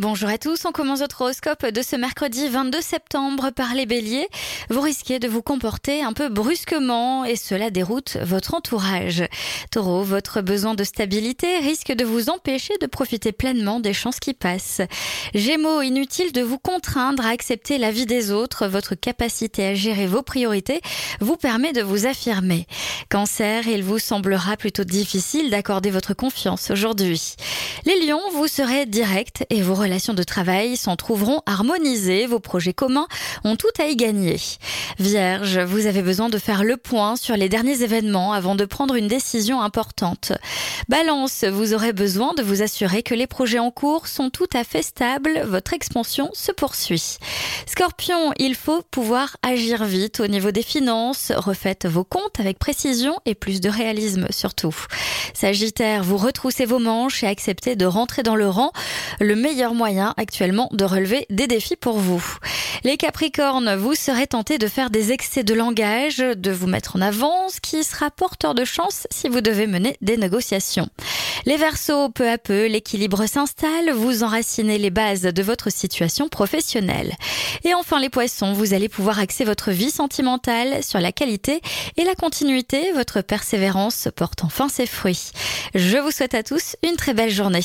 Bonjour à tous, on commence votre horoscope de ce mercredi 22 septembre par les béliers. Vous risquez de vous comporter un peu brusquement et cela déroute votre entourage. Taureau, votre besoin de stabilité risque de vous empêcher de profiter pleinement des chances qui passent. Gémeaux, inutile de vous contraindre à accepter la vie des autres, votre capacité à gérer vos priorités vous permet de vous affirmer. Cancer, il vous semblera plutôt difficile d'accorder votre confiance aujourd'hui. Les lions, vous serez direct et vos relations de travail s'en trouveront harmonisées. Vos projets communs ont tout à y gagner. Vierge, vous avez besoin de faire le point sur les derniers événements avant de prendre une décision importante. Balance, vous aurez besoin de vous assurer que les projets en cours sont tout à fait stables. Votre expansion se poursuit. Scorpion, il faut pouvoir agir vite au niveau des finances. Refaites vos comptes avec précision et plus de réalisme surtout. Sagittaire, vous retroussez vos manches et acceptez de rentrer dans le rang. Le meilleur moyen actuellement de relever des défis pour vous. Les Capricornes, vous serez tentés de faire des excès de langage, de vous mettre en avant, ce qui sera porteur de chance si vous devez mener des négociations. Les Verseaux, peu à peu, l'équilibre s'installe, vous enracinez les bases de votre situation professionnelle. Et enfin les Poissons, vous allez pouvoir axer votre vie sentimentale sur la qualité et la continuité, votre persévérance porte enfin ses fruits. Je vous souhaite à tous une très belle journée.